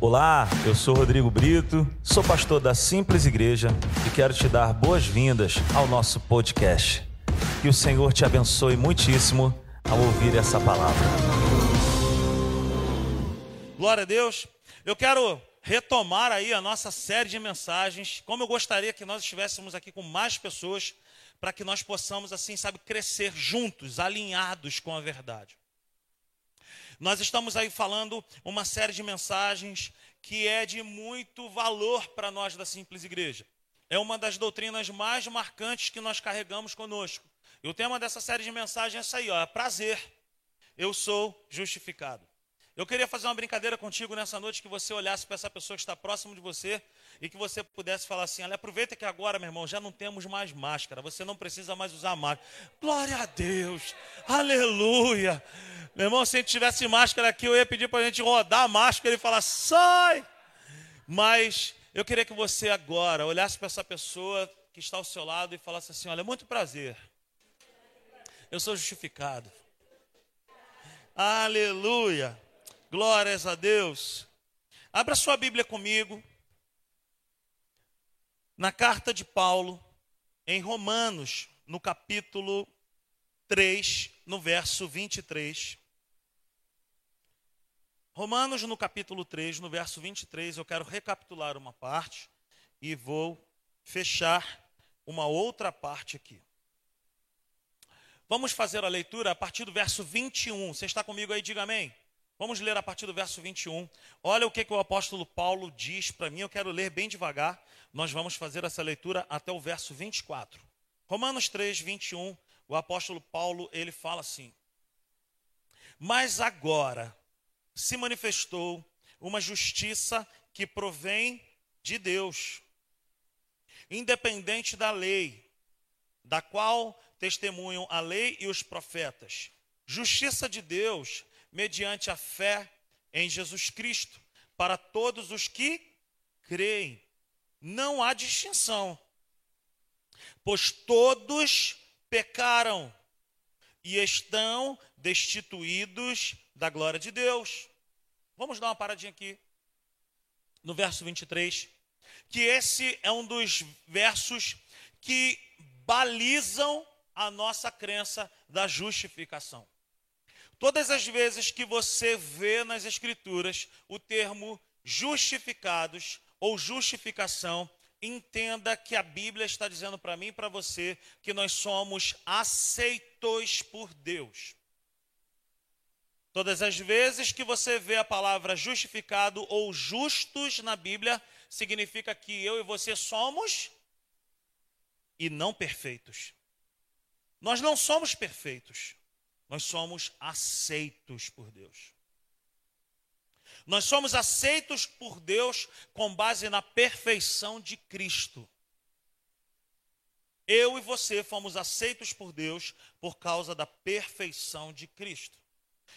Olá, eu sou Rodrigo Brito, sou pastor da Simples Igreja e quero te dar boas-vindas ao nosso podcast. Que o Senhor te abençoe muitíssimo ao ouvir essa palavra. Glória a Deus. Eu quero retomar aí a nossa série de mensagens. Como eu gostaria que nós estivéssemos aqui com mais pessoas para que nós possamos assim, sabe, crescer juntos, alinhados com a verdade. Nós estamos aí falando uma série de mensagens que é de muito valor para nós da Simples Igreja. É uma das doutrinas mais marcantes que nós carregamos conosco. E o tema dessa série de mensagens é essa aí, ó, é prazer. Eu sou justificado. Eu queria fazer uma brincadeira contigo nessa noite que você olhasse para essa pessoa que está próximo de você e que você pudesse falar assim: olha, aproveita que agora, meu irmão, já não temos mais máscara, você não precisa mais usar máscara. Glória a Deus, aleluia. Meu irmão, se a gente tivesse máscara aqui, eu ia pedir para a gente rodar a máscara e falar: sai. Mas eu queria que você agora olhasse para essa pessoa que está ao seu lado e falasse assim: olha, muito prazer, eu sou justificado. Aleluia. Glórias a Deus. Abra sua Bíblia comigo na carta de Paulo, em Romanos, no capítulo 3, no verso 23. Romanos, no capítulo 3, no verso 23, eu quero recapitular uma parte e vou fechar uma outra parte aqui. Vamos fazer a leitura a partir do verso 21. Você está comigo aí? Diga amém. Vamos ler a partir do verso 21. Olha o que, que o apóstolo Paulo diz para mim. Eu quero ler bem devagar. Nós vamos fazer essa leitura até o verso 24. Romanos 3, 21. O apóstolo Paulo ele fala assim: Mas agora se manifestou uma justiça que provém de Deus, independente da lei, da qual testemunham a lei e os profetas. Justiça de Deus mediante a fé em Jesus Cristo, para todos os que creem. Não há distinção, pois todos pecaram e estão destituídos da glória de Deus. Vamos dar uma paradinha aqui no verso 23, que esse é um dos versos que balizam a nossa crença da justificação. Todas as vezes que você vê nas Escrituras o termo justificados ou justificação, entenda que a Bíblia está dizendo para mim e para você que nós somos aceitos por Deus. Todas as vezes que você vê a palavra justificado ou justos na Bíblia, significa que eu e você somos e não perfeitos. Nós não somos perfeitos. Nós somos aceitos por Deus. Nós somos aceitos por Deus com base na perfeição de Cristo. Eu e você fomos aceitos por Deus por causa da perfeição de Cristo.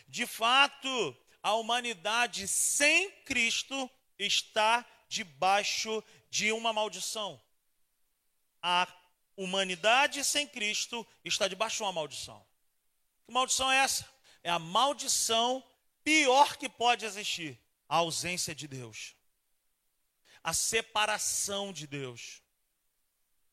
De fato, a humanidade sem Cristo está debaixo de uma maldição. A humanidade sem Cristo está debaixo de uma maldição. Que maldição é essa? É a maldição pior que pode existir: a ausência de Deus, a separação de Deus.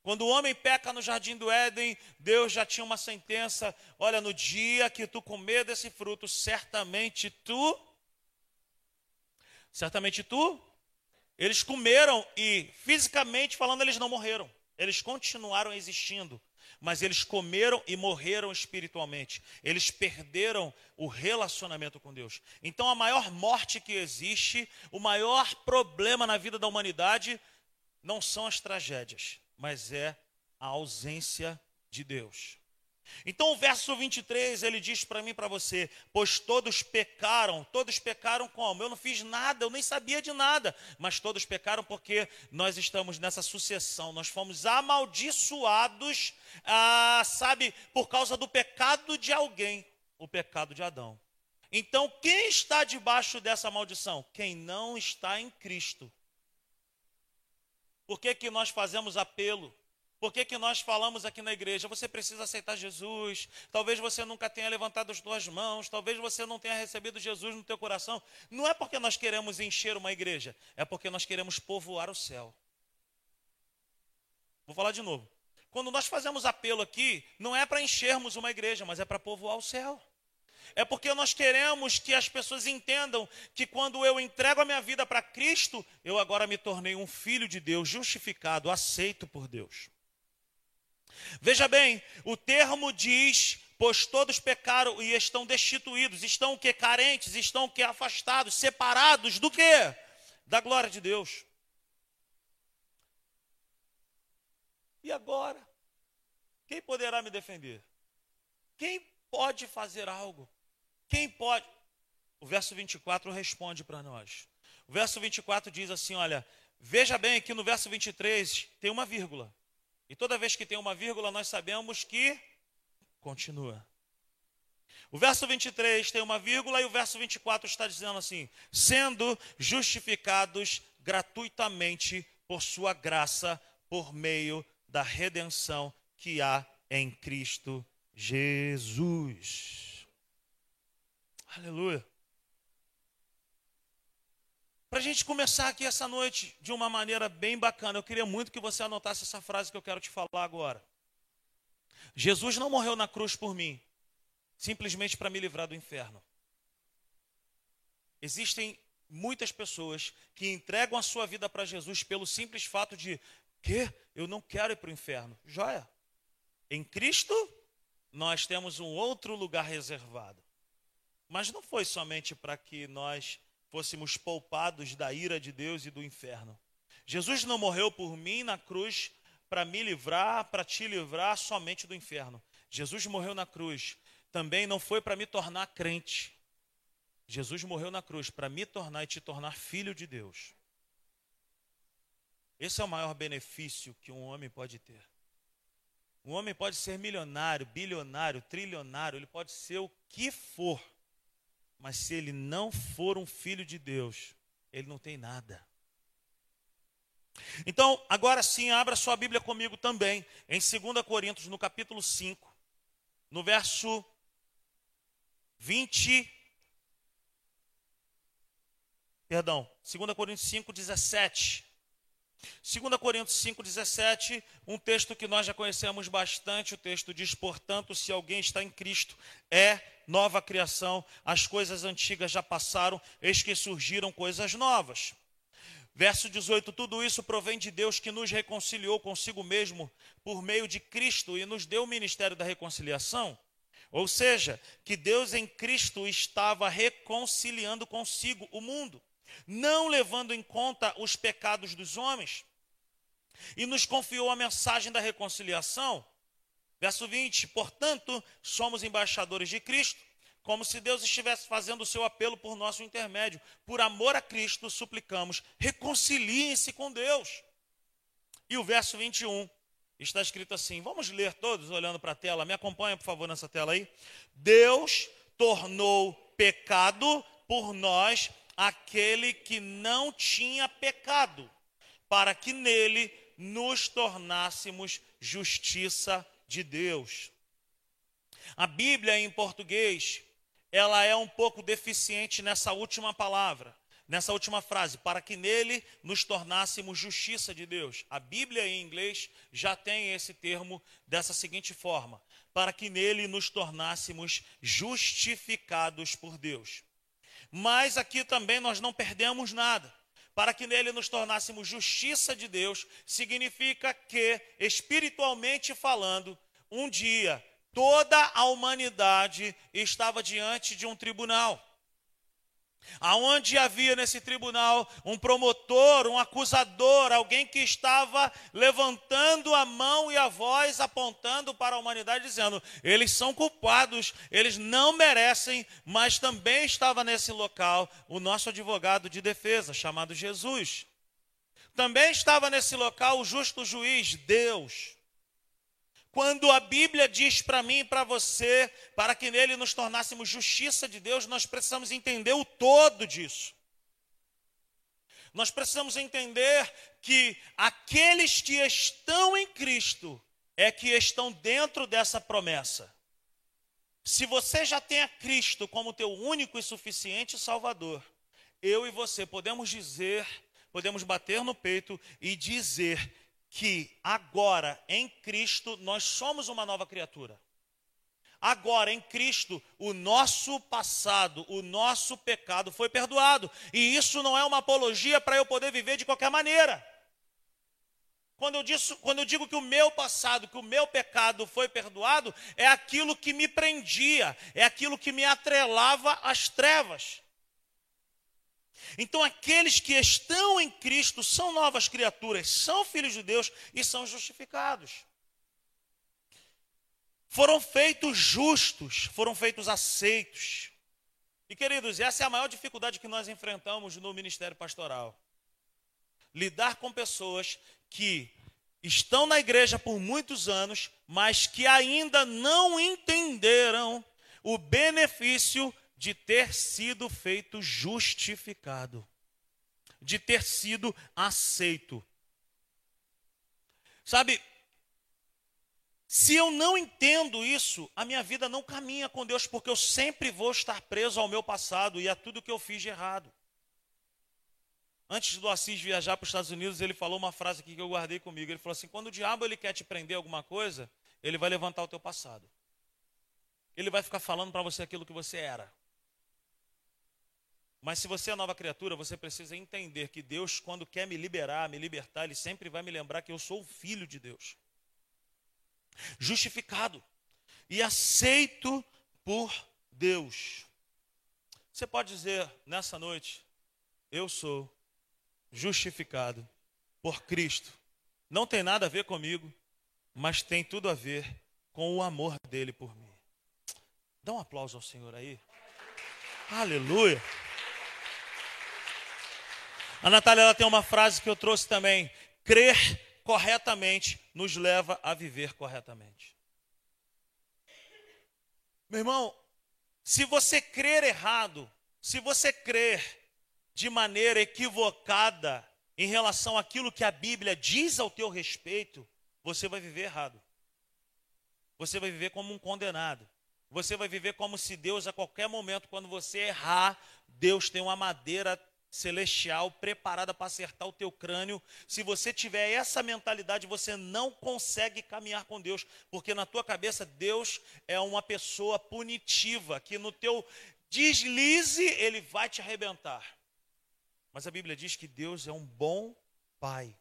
Quando o homem peca no jardim do Éden, Deus já tinha uma sentença: olha, no dia que tu comer desse fruto, certamente tu, certamente tu, eles comeram e fisicamente falando, eles não morreram, eles continuaram existindo, mas eles comeram e morreram espiritualmente. Eles perderam o relacionamento com Deus. Então, a maior morte que existe, o maior problema na vida da humanidade, não são as tragédias, mas é a ausência de Deus. Então o verso 23, ele diz para mim para você: Pois todos pecaram, todos pecaram como? Eu não fiz nada, eu nem sabia de nada, mas todos pecaram porque nós estamos nessa sucessão, nós fomos amaldiçoados, ah, sabe, por causa do pecado de alguém, o pecado de Adão. Então quem está debaixo dessa maldição? Quem não está em Cristo. Por que, que nós fazemos apelo Por que, que nós falamos aqui na igreja? Você precisa aceitar Jesus. Talvez você nunca tenha levantado as suas mãos. Talvez você não tenha recebido Jesus no teu coração. Não é porque nós queremos encher uma igreja. É porque nós queremos povoar o céu. Vou falar de novo. Quando nós fazemos apelo aqui, não é para enchermos uma igreja, mas é para povoar o céu. É porque nós queremos que as pessoas entendam que quando eu entrego a minha vida para Cristo, eu agora me tornei um filho de Deus, justificado, aceito por Deus. Veja bem, o termo diz, pois todos pecaram e estão destituídos, estão o que? Carentes, estão o que? Afastados, separados do que? Da glória de Deus. E agora? Quem poderá me defender? Quem pode fazer algo? Quem pode? O verso 24 responde para nós. O verso 24 diz assim: olha, veja bem que no verso 23 tem uma vírgula. E toda vez que tem uma vírgula, nós sabemos que continua. O verso 23 tem uma vírgula e o verso 24 está dizendo assim: sendo justificados gratuitamente por sua graça, por meio da redenção que há em Cristo Jesus. Aleluia. Para a gente começar aqui essa noite de uma maneira bem bacana, eu queria muito que você anotasse essa frase que eu quero te falar agora. Jesus não morreu na cruz por mim, simplesmente para me livrar do inferno. Existem muitas pessoas que entregam a sua vida para Jesus pelo simples fato de que eu não quero ir para o inferno. Joia. Em Cristo, nós temos um outro lugar reservado. Mas não foi somente para que nós fôssemos poupados da ira de Deus e do inferno. Jesus não morreu por mim na cruz para me livrar, para te livrar somente do inferno. Jesus morreu na cruz também não foi para me tornar crente. Jesus morreu na cruz para me tornar e te tornar filho de Deus. Esse é o maior benefício que um homem pode ter. Um homem pode ser milionário, bilionário, trilionário, ele pode ser o que for. Mas se ele não for um filho de Deus, ele não tem nada. Então, agora sim, abra sua Bíblia comigo também, em 2 Coríntios, no capítulo 5, no verso 20. Perdão, 2 Coríntios 5, 17. 2 Coríntios 5,17, um texto que nós já conhecemos bastante, o texto diz, portanto, se alguém está em Cristo, é nova criação, as coisas antigas já passaram, eis que surgiram coisas novas. Verso 18: Tudo isso provém de Deus que nos reconciliou consigo mesmo por meio de Cristo e nos deu o ministério da reconciliação. Ou seja, que Deus em Cristo estava reconciliando consigo o mundo não levando em conta os pecados dos homens, e nos confiou a mensagem da reconciliação. Verso 20: Portanto, somos embaixadores de Cristo, como se Deus estivesse fazendo o seu apelo por nosso intermédio. Por amor a Cristo, suplicamos, reconciliem-se com Deus. E o verso 21 está escrito assim: vamos ler todos olhando para a tela, me acompanha por favor nessa tela aí. Deus tornou pecado por nós aquele que não tinha pecado, para que nele nos tornássemos justiça de Deus. A Bíblia em português, ela é um pouco deficiente nessa última palavra, nessa última frase, para que nele nos tornássemos justiça de Deus. A Bíblia em inglês já tem esse termo dessa seguinte forma: para que nele nos tornássemos justificados por Deus. Mas aqui também nós não perdemos nada. Para que nele nos tornássemos justiça de Deus, significa que, espiritualmente falando, um dia toda a humanidade estava diante de um tribunal aonde havia nesse tribunal um promotor, um acusador, alguém que estava levantando a mão e a voz apontando para a humanidade dizendo: eles são culpados, eles não merecem, mas também estava nesse local o nosso advogado de defesa, chamado Jesus. Também estava nesse local o justo juiz, Deus. Quando a Bíblia diz para mim e para você, para que nele nos tornássemos justiça de Deus, nós precisamos entender o todo disso. Nós precisamos entender que aqueles que estão em Cristo é que estão dentro dessa promessa. Se você já tem a Cristo como teu único e suficiente Salvador, eu e você podemos dizer, podemos bater no peito e dizer que agora em Cristo nós somos uma nova criatura. Agora em Cristo, o nosso passado, o nosso pecado foi perdoado. E isso não é uma apologia para eu poder viver de qualquer maneira. Quando eu, quando eu digo que o meu passado, que o meu pecado foi perdoado, é aquilo que me prendia, é aquilo que me atrelava às trevas. Então, aqueles que estão em Cristo são novas criaturas, são filhos de Deus e são justificados. Foram feitos justos, foram feitos aceitos. E queridos, essa é a maior dificuldade que nós enfrentamos no ministério pastoral. Lidar com pessoas que estão na igreja por muitos anos, mas que ainda não entenderam o benefício de ter sido feito justificado, de ter sido aceito. Sabe, se eu não entendo isso, a minha vida não caminha com Deus, porque eu sempre vou estar preso ao meu passado e a tudo que eu fiz de errado. Antes do Assis viajar para os Estados Unidos, ele falou uma frase aqui que eu guardei comigo. Ele falou assim: quando o diabo ele quer te prender alguma coisa, ele vai levantar o teu passado. Ele vai ficar falando para você aquilo que você era. Mas se você é nova criatura, você precisa entender que Deus, quando quer me liberar, me libertar, Ele sempre vai me lembrar que eu sou filho de Deus justificado e aceito por Deus. Você pode dizer nessa noite: Eu sou justificado por Cristo. Não tem nada a ver comigo, mas tem tudo a ver com o amor dele por mim. Dá um aplauso ao Senhor aí. Aleluia. A Natália ela tem uma frase que eu trouxe também: crer corretamente nos leva a viver corretamente. Meu irmão, se você crer errado, se você crer de maneira equivocada em relação àquilo que a Bíblia diz ao teu respeito, você vai viver errado. Você vai viver como um condenado. Você vai viver como se Deus, a qualquer momento, quando você errar, Deus tem uma madeira celestial preparada para acertar o teu crânio. Se você tiver essa mentalidade, você não consegue caminhar com Deus, porque na tua cabeça Deus é uma pessoa punitiva, que no teu deslize ele vai te arrebentar. Mas a Bíblia diz que Deus é um bom pai.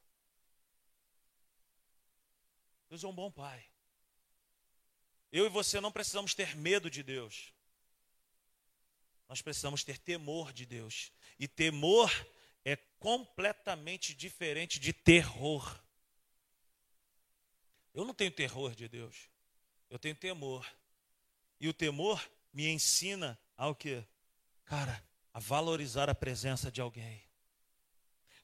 Deus é um bom pai. Eu e você não precisamos ter medo de Deus. Nós precisamos ter temor de Deus. E temor é completamente diferente de terror. Eu não tenho terror de Deus. Eu tenho temor. E o temor me ensina ao que? Cara, a valorizar a presença de alguém.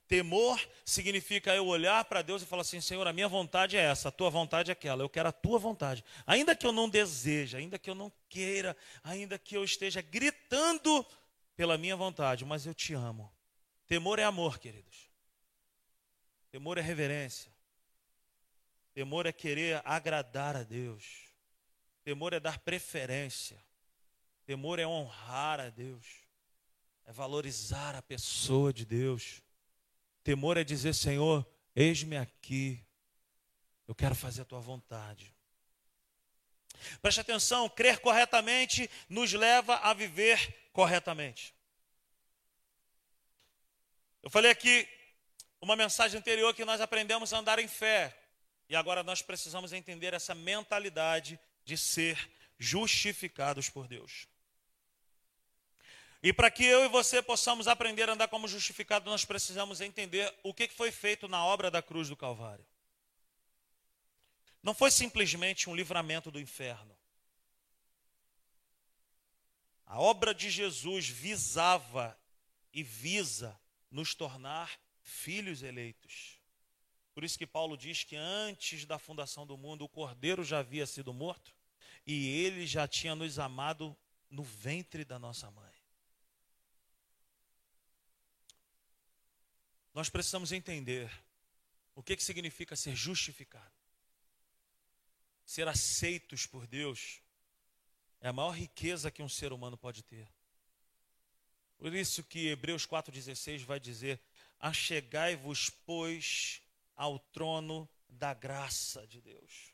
Temor significa eu olhar para Deus e falar assim: Senhor, a minha vontade é essa, a tua vontade é aquela, eu quero a tua vontade. Ainda que eu não deseje, ainda que eu não queira, ainda que eu esteja gritando pela minha vontade, mas eu te amo. Temor é amor, queridos. Temor é reverência. Temor é querer agradar a Deus. Temor é dar preferência. Temor é honrar a Deus. É valorizar a pessoa de Deus. Temor é dizer, Senhor, eis-me aqui. Eu quero fazer a tua vontade. Preste atenção, crer corretamente nos leva a viver corretamente. Eu falei aqui uma mensagem anterior que nós aprendemos a andar em fé. E agora nós precisamos entender essa mentalidade de ser justificados por Deus. E para que eu e você possamos aprender a andar como justificado, nós precisamos entender o que foi feito na obra da cruz do Calvário. Não foi simplesmente um livramento do inferno. A obra de Jesus visava e visa nos tornar filhos eleitos. Por isso que Paulo diz que antes da fundação do mundo o cordeiro já havia sido morto e ele já tinha nos amado no ventre da nossa mãe. nós precisamos entender o que, que significa ser justificado. Ser aceitos por Deus é a maior riqueza que um ser humano pode ter. Por isso que Hebreus 4,16 vai dizer: Achegai-vos, pois, ao trono da graça de Deus.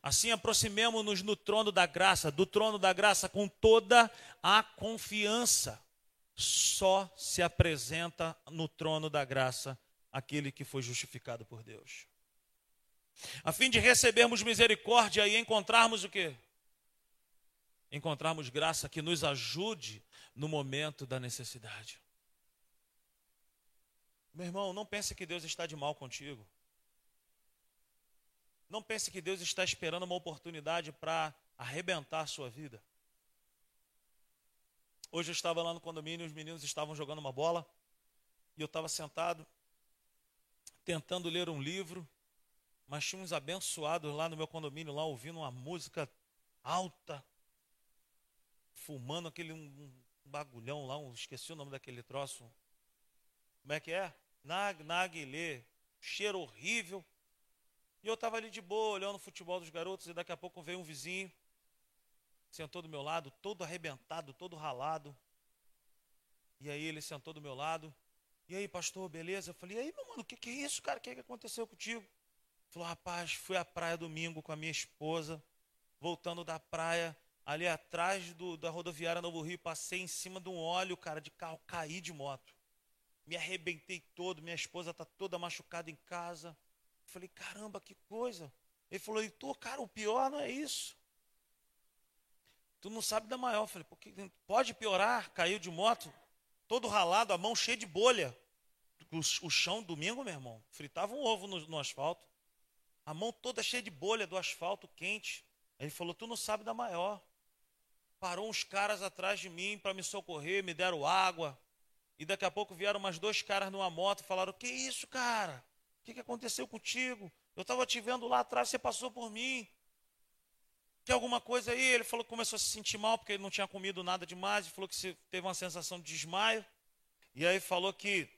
Assim aproximemo-nos no trono da graça, do trono da graça com toda a confiança. Só se apresenta no trono da graça aquele que foi justificado por Deus. A fim de recebermos misericórdia e encontrarmos o quê? Encontrarmos graça que nos ajude no momento da necessidade. Meu irmão, não pense que Deus está de mal contigo. Não pense que Deus está esperando uma oportunidade para arrebentar a sua vida. Hoje eu estava lá no condomínio, os meninos estavam jogando uma bola, e eu estava sentado, tentando ler um livro, mas tinha uns abençoados lá no meu condomínio, lá ouvindo uma música alta, fumando aquele um, um bagulhão lá, um, esqueci o nome daquele troço. Como é que é? Nag, naguilê, cheiro horrível. E eu estava ali de boa, olhando o futebol dos garotos, e daqui a pouco veio um vizinho, sentou do meu lado, todo arrebentado, todo ralado. E aí ele sentou do meu lado. E aí, pastor, beleza? Eu falei, e aí, meu mano, o que, que é isso, cara? O que, que aconteceu contigo? Falou, rapaz, fui à praia domingo com a minha esposa, voltando da praia, ali atrás do, da rodoviária Novo Rio, passei em cima de um óleo, cara, de carro, caí de moto. Me arrebentei todo, minha esposa está toda machucada em casa. Falei, caramba, que coisa. Ele falou, Heitor, cara, o pior não é isso. Tu não sabe da maior. Eu falei, pode piorar? Caiu de moto, todo ralado, a mão cheia de bolha. O, o chão, domingo, meu irmão, fritava um ovo no, no asfalto. A mão toda cheia de bolha do asfalto quente. Ele falou, tu não sabe da maior. Parou uns caras atrás de mim para me socorrer, me deram água. E daqui a pouco vieram mais dois caras numa moto e falaram: Que isso, cara? O que, que aconteceu contigo? Eu estava te vendo lá atrás, você passou por mim. Tem alguma coisa aí? Ele falou que começou a se sentir mal porque ele não tinha comido nada demais. Ele falou que teve uma sensação de desmaio. E aí falou que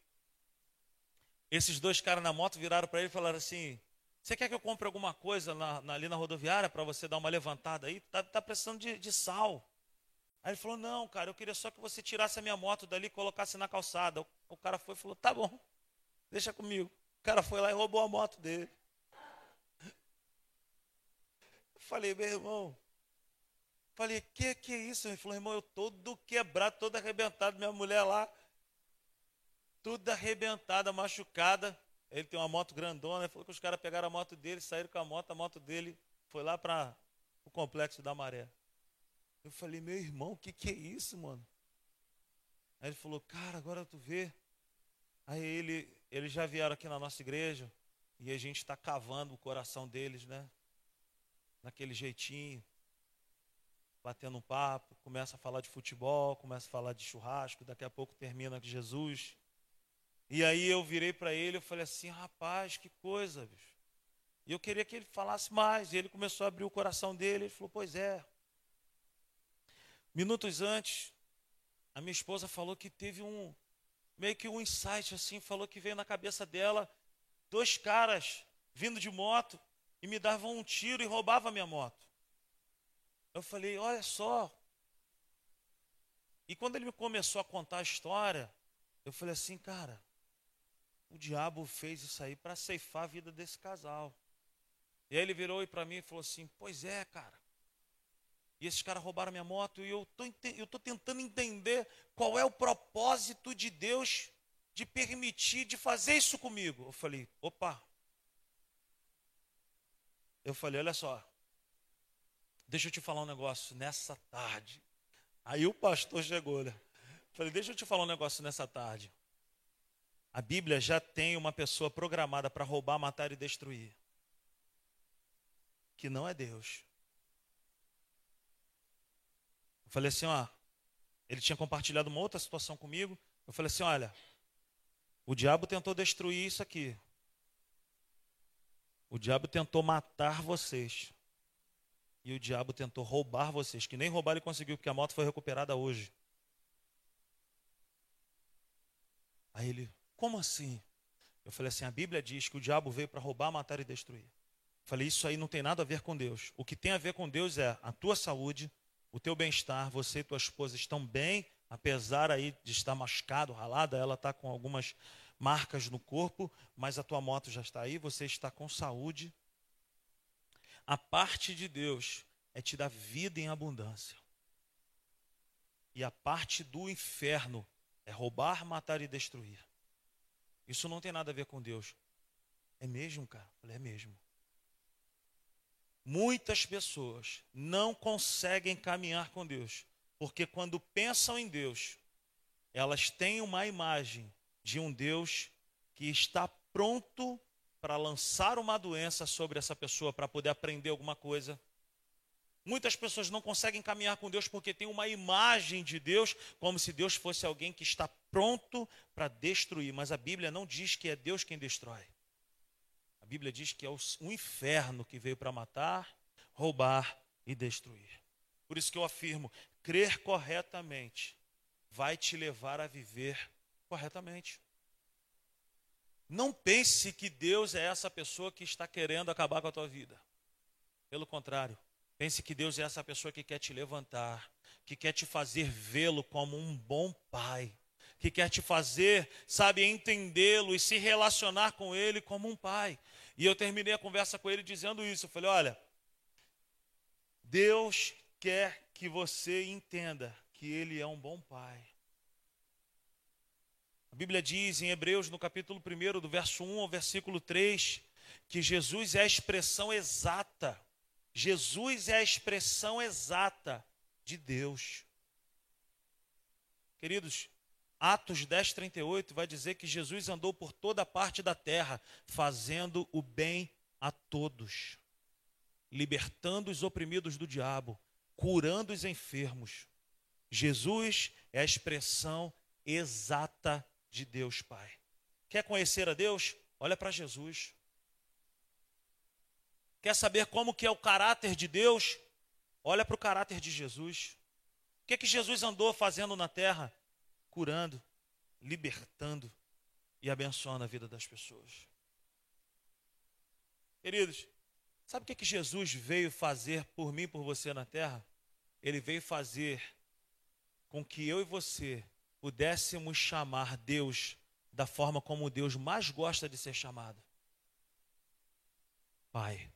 esses dois caras na moto viraram para ele e falaram assim: Você quer que eu compre alguma coisa na, na, ali na rodoviária para você dar uma levantada aí? Tá, tá precisando de, de sal. Aí ele falou: Não, cara, eu queria só que você tirasse a minha moto dali e colocasse na calçada. O, cara foi e falou: Tá bom, deixa comigo. O cara foi lá e roubou a moto dele. Eu falei: Meu irmão, falei: Que que é isso? Ele falou: Irmão, eu todo quebrado, todo arrebentado. Minha mulher lá, tudo arrebentada, machucada. Ele tem uma moto grandona. Ele falou que os caras pegaram a moto dele, saíram com a moto. A moto dele foi lá para o complexo da maré. Eu falei, meu irmão, o que, que é isso, mano? Aí ele falou, cara, agora tu vê. Aí ele, eles já vieram aqui na nossa igreja e a gente está cavando o coração deles, né? Naquele jeitinho, batendo um papo, começa a falar de futebol, começa a falar de churrasco, daqui a pouco termina com Jesus. E aí eu virei para ele e falei assim, rapaz, que coisa, bicho. E eu queria que ele falasse mais. E ele começou a abrir o coração dele. Ele falou, pois é, Minutos antes, a minha esposa falou que teve um meio que um insight assim, falou que veio na cabeça dela dois caras vindo de moto e me davam um tiro e roubavam a minha moto. Eu falei, olha só. E quando ele me começou a contar a história, eu falei assim, cara, o diabo fez isso aí para ceifar a vida desse casal. E aí ele virou para mim e falou assim: Pois é, cara. E esses caras roubaram minha moto e eu estou tentando entender qual é o propósito de Deus de permitir, de fazer isso comigo. Eu falei, opa. Eu falei, olha só. Deixa eu te falar um negócio nessa tarde. Aí o pastor chegou, né? Falei, deixa eu te falar um negócio nessa tarde. A Bíblia já tem uma pessoa programada para roubar, matar e destruir. Que não é Deus. Falei assim, ó, ele tinha compartilhado uma outra situação comigo. Eu falei assim, olha, o diabo tentou destruir isso aqui. O diabo tentou matar vocês. E o diabo tentou roubar vocês, que nem roubar ele conseguiu, porque a moto foi recuperada hoje. Aí ele, como assim? Eu falei assim: a Bíblia diz que o diabo veio para roubar, matar e destruir. Eu falei: isso aí não tem nada a ver com Deus. O que tem a ver com Deus é a tua saúde, o teu bem-estar, você e tua esposa estão bem, apesar aí de estar machucado, ralada, ela está com algumas marcas no corpo, mas a tua moto já está aí, você está com saúde. A parte de Deus é te dar vida em abundância. E a parte do inferno é roubar, matar e destruir. Isso não tem nada a ver com Deus. É mesmo, cara? Falei, é mesmo. Muitas pessoas não conseguem caminhar com Deus, porque quando pensam em Deus, elas têm uma imagem de um Deus que está pronto para lançar uma doença sobre essa pessoa para poder aprender alguma coisa. Muitas pessoas não conseguem caminhar com Deus porque tem uma imagem de Deus como se Deus fosse alguém que está pronto para destruir, mas a Bíblia não diz que é Deus quem destrói. A Bíblia diz que é o inferno que veio para matar, roubar e destruir. Por isso que eu afirmo: crer corretamente vai te levar a viver corretamente. Não pense que Deus é essa pessoa que está querendo acabar com a tua vida. Pelo contrário, pense que Deus é essa pessoa que quer te levantar, que quer te fazer vê-lo como um bom pai, que quer te fazer, sabe, entendê-lo e se relacionar com ele como um pai. E eu terminei a conversa com ele dizendo isso. Eu falei: olha, Deus quer que você entenda que ele é um bom pai. A Bíblia diz em Hebreus, no capítulo 1, do verso 1 ao versículo 3, que Jesus é a expressão exata. Jesus é a expressão exata de Deus. Queridos, Atos 10, 38 vai dizer que Jesus andou por toda a parte da terra, fazendo o bem a todos, libertando os oprimidos do diabo, curando os enfermos. Jesus é a expressão exata de Deus Pai. Quer conhecer a Deus? Olha para Jesus. Quer saber como que é o caráter de Deus? Olha para o caráter de Jesus. O que, que Jesus andou fazendo na terra? Curando, libertando e abençoando a vida das pessoas. Queridos, sabe o que, que Jesus veio fazer por mim e por você na terra? Ele veio fazer com que eu e você pudéssemos chamar Deus da forma como Deus mais gosta de ser chamado Pai.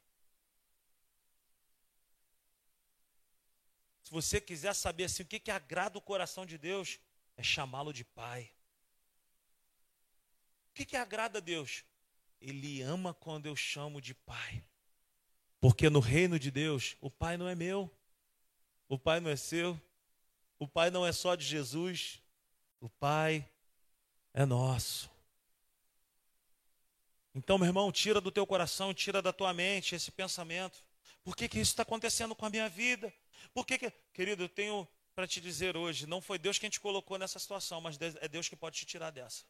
Se você quiser saber assim, o que, que agrada o coração de Deus, é chamá-lo de Pai. O que, que agrada a Deus? Ele ama quando eu chamo de Pai. Porque no reino de Deus, o Pai não é meu, o Pai não é seu, o Pai não é só de Jesus, o Pai é nosso. Então, meu irmão, tira do teu coração, tira da tua mente esse pensamento. Por que, que isso está acontecendo com a minha vida? Por que, que... Querido, eu tenho para te dizer hoje, não foi Deus quem te colocou nessa situação, mas é Deus que pode te tirar dessa.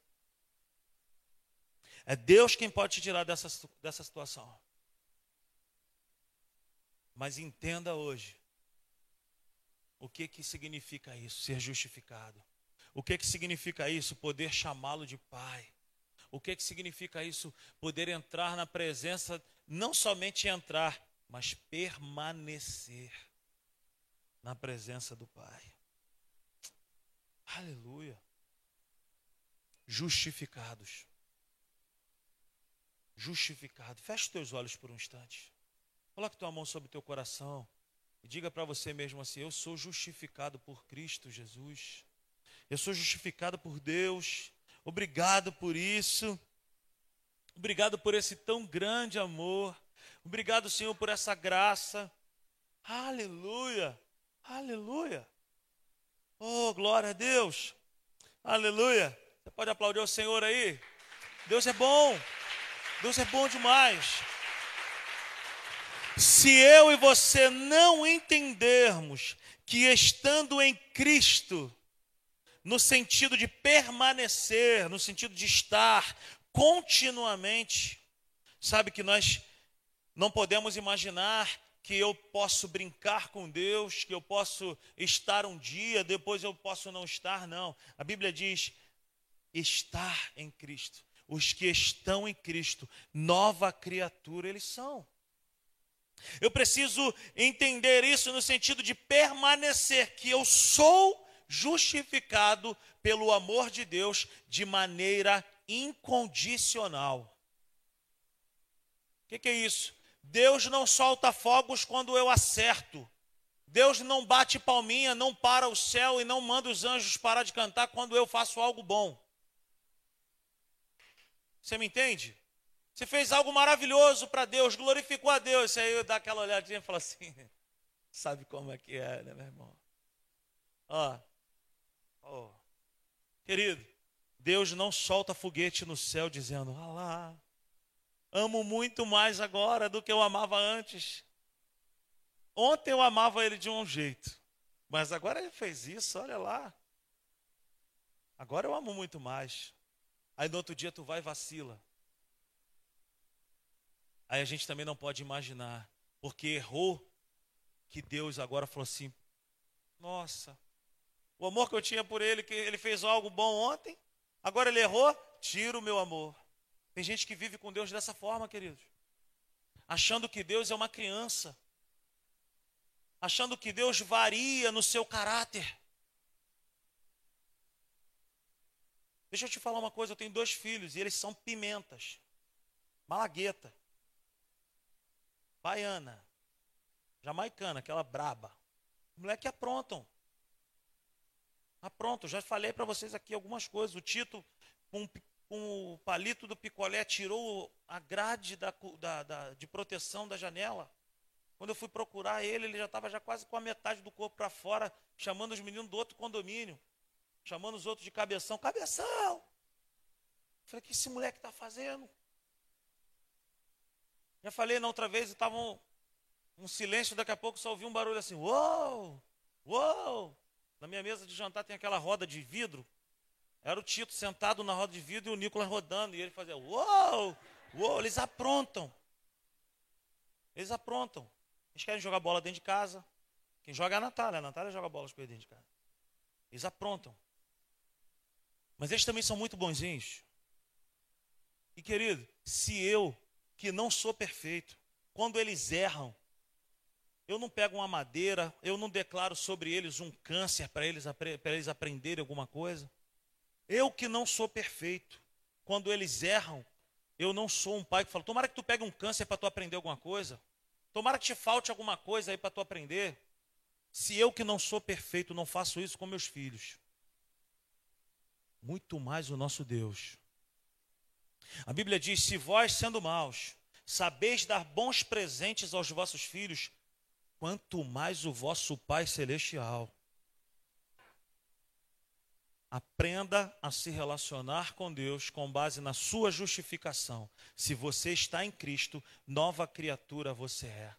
É Deus quem pode te tirar dessa, dessa situação. Mas entenda hoje o que, que significa isso, ser justificado. O que, que significa isso? Poder chamá-lo de Pai. O que, que significa isso? Poder entrar na presença, não somente entrar, mas permanecer na presença do Pai. Aleluia. Justificados. Justificado. Feche teus olhos por um instante. Coloque tua mão sobre teu coração e diga para você mesmo assim: Eu sou justificado por Cristo Jesus. Eu sou justificado por Deus. Obrigado por isso. Obrigado por esse tão grande amor. Obrigado, Senhor, por essa graça. Aleluia. Aleluia. Oh, glória a Deus. Aleluia. Você pode aplaudir o Senhor aí? Deus é bom. Deus é bom demais. Se eu e você não entendermos que estando em Cristo, no sentido de permanecer, no sentido de estar continuamente. Sabe que nós não podemos imaginar que eu posso brincar com Deus, que eu posso estar um dia, depois eu posso não estar, não. A Bíblia diz estar em Cristo. os que estão em Cristo, nova criatura eles são. Eu preciso entender isso no sentido de permanecer, que eu sou justificado pelo amor de Deus de maneira incondicional. O que, que, é isso? Deus não solta fogos quando eu acerto. Deus não bate palminha, não para o céu e não manda os anjos parar de cantar quando eu faço algo bom. Você me entende? Você fez algo maravilhoso para Deus, glorificou a Deus. Aí eu dá aquela olhadinha e falo assim: sabe como é que é, né, meu irmão? Ó, oh, querido, Deus não solta foguete no céu dizendo: ah lá, amo muito mais agora do que eu amava antes. Ontem eu amava ele de um jeito, mas agora ele fez isso, olha lá. Agora eu amo muito mais. Aí no outro dia tu vai e vacila. Aí a gente também não pode imaginar, porque errou, que Deus agora falou assim: Nossa, o amor que eu tinha por ele, que ele fez algo bom ontem, agora ele errou, tira o meu amor. Tem gente que vive com Deus dessa forma, queridos, achando que Deus é uma criança achando que Deus varia no seu caráter. Deixa eu te falar uma coisa, eu tenho dois filhos e eles são pimentas. Malagueta. Baiana. Jamaicana, aquela braba. Moleque aprontam. Aprontam. Já falei para vocês aqui algumas coisas. O Tito, com, com, o palito do picolé, tirou a grade da, da, da, de proteção da janela. Quando eu fui procurar ele, ele já estava já quase com a metade do corpo para fora, chamando os meninos do outro condomínio, chamando os outros de cabeção. Cabeção! Falei, o que esse moleque está fazendo? Já falei na outra vez, estava um, um, silêncio, daqui a pouco só ouvi um barulho assim, uou, uou. Na minha mesa de jantar tem aquela roda de vidro. Era o Tito sentado na roda de vidro e o Nicolas rodando. E ele fazia, uou, uou. Eles aprontam. Eles aprontam. Eles querem jogar bola dentro de casa. Quem joga é a Natália. A Natália joga bola dentro de casa. Eles aprontam. Mas eles também são muito bonzinhos. E querido, se eu, que não sou perfeito, quando eles erram, eu não pego uma madeira, eu não declaro sobre eles um câncer para eles, para eles aprenderem alguma coisa. Eu que não sou perfeito, quando eles erram, eu não sou um pai que fala, tomara que tu pegue um câncer para tu aprender alguma coisa. Tomara que te falte alguma coisa aí para tu aprender. Se eu que não sou perfeito não faço isso com meus filhos, muito mais o nosso Deus. A Bíblia diz: se vós, sendo maus, sabeis dar bons presentes aos vossos filhos, quanto mais o vosso Pai Celestial Aprenda a se relacionar com Deus com base na sua justificação. Se você está em Cristo, nova criatura você é.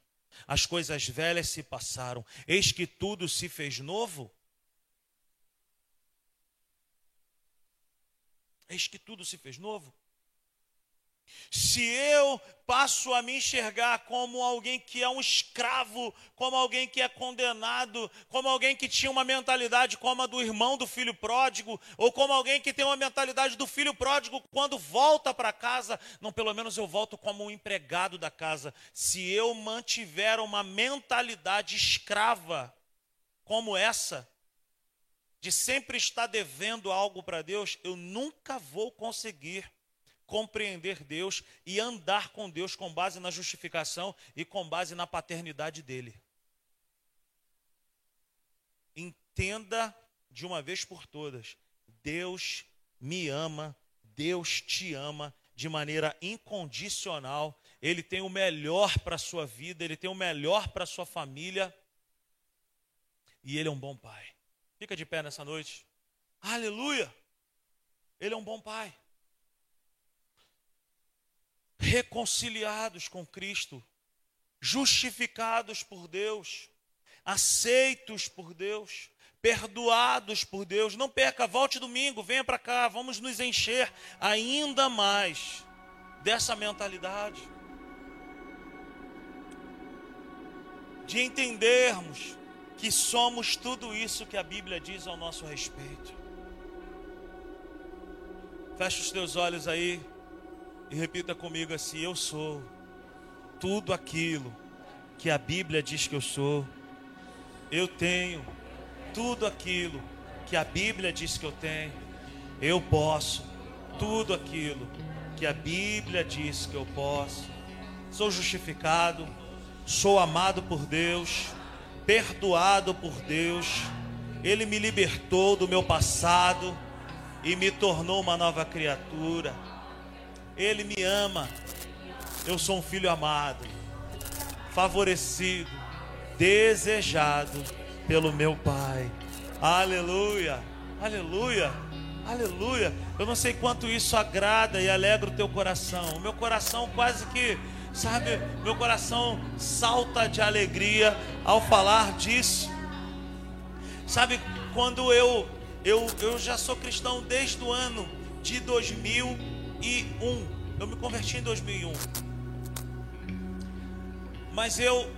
As coisas velhas se passaram, eis que tudo se fez novo. Eis que tudo se fez novo. Se eu passo a me enxergar como alguém que é um escravo, como alguém que é condenado, como alguém que tinha uma mentalidade como a do irmão do filho pródigo, ou como alguém que tem uma mentalidade do filho pródigo quando volta para casa, não, pelo menos eu volto como um empregado da casa. Se eu mantiver uma mentalidade escrava como essa, de sempre estar devendo algo para Deus, eu nunca vou conseguir compreender Deus e andar com Deus com base na justificação e com base na paternidade dele. Entenda de uma vez por todas: Deus me ama, Deus te ama de maneira incondicional. Ele tem o melhor para a sua vida, ele tem o melhor para a sua família. E ele é um bom pai. Fica de pé nessa noite. Aleluia! Ele é um bom pai reconciliados com Cristo, justificados por Deus, aceitos por Deus, perdoados por Deus. Não perca, volte domingo, venha para cá, vamos nos encher ainda mais dessa mentalidade. De entendermos que somos tudo isso que a Bíblia diz ao nosso respeito. Feche os teus olhos aí. E repita comigo assim: Eu sou tudo aquilo que a Bíblia diz que eu sou. Eu tenho tudo aquilo que a Bíblia diz que eu tenho. Eu posso tudo aquilo que a Bíblia diz que eu posso. Sou justificado, sou amado por Deus, perdoado por Deus. Ele me libertou do meu passado e me tornou uma nova criatura. Ele me ama. Eu sou um filho amado, favorecido, desejado pelo meu Pai. Aleluia, aleluia, aleluia. Eu não sei quanto isso agrada e alegra o teu coração. O meu coração quase que, sabe, meu coração salta de alegria ao falar disso. Sabe, quando eu eu, eu já sou cristão desde o ano de 2001. Eu me converti em 2001. Mas eu,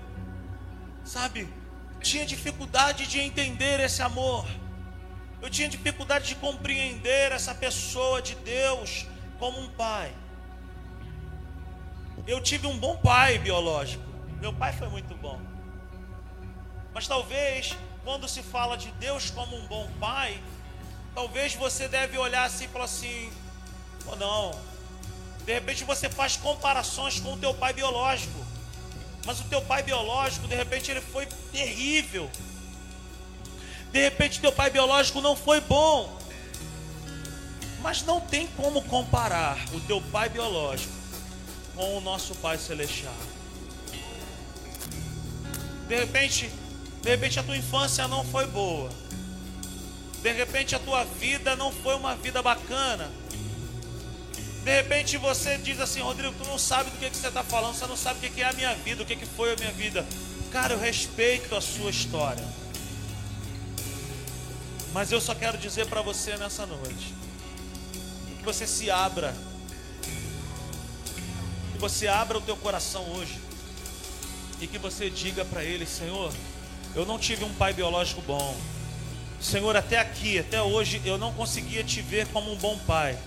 sabe, tinha dificuldade de entender esse amor. Eu tinha dificuldade de compreender essa pessoa de Deus como um pai. Eu tive um bom pai biológico. Meu pai foi muito bom. Mas talvez quando se fala de Deus como um bom pai, talvez você deve olhar assim e falar assim, ou não. De repente você faz comparações com o teu pai biológico. Mas o teu pai biológico, de repente, ele foi terrível. De repente, teu pai biológico não foi bom. Mas não tem como comparar o teu pai biológico com o nosso Pai Celestial. De repente, de repente a tua infância não foi boa. De repente a tua vida não foi uma vida bacana. De repente você diz assim, Rodrigo, tu não sabe do que, que você está falando, você não sabe o que, é a minha vida, o que, que foi a minha vida. Cara, eu respeito a sua história. Mas eu só quero dizer para você nessa noite que você se abra. Que você abra o teu coração hoje. E que você diga para ele, Senhor, eu não tive um pai biológico bom. Senhor, até aqui, até hoje, eu não conseguia te ver como um bom pai.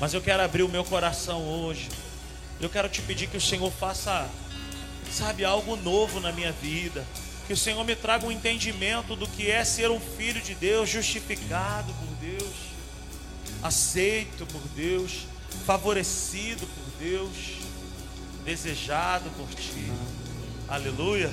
Mas eu quero abrir o meu coração hoje. Eu quero te pedir que o Senhor faça, sabe, algo novo na minha vida. Que o Senhor me traga um entendimento do que é ser um filho de Deus, justificado por Deus, aceito por Deus, favorecido por Deus, desejado por Ti. Aleluia.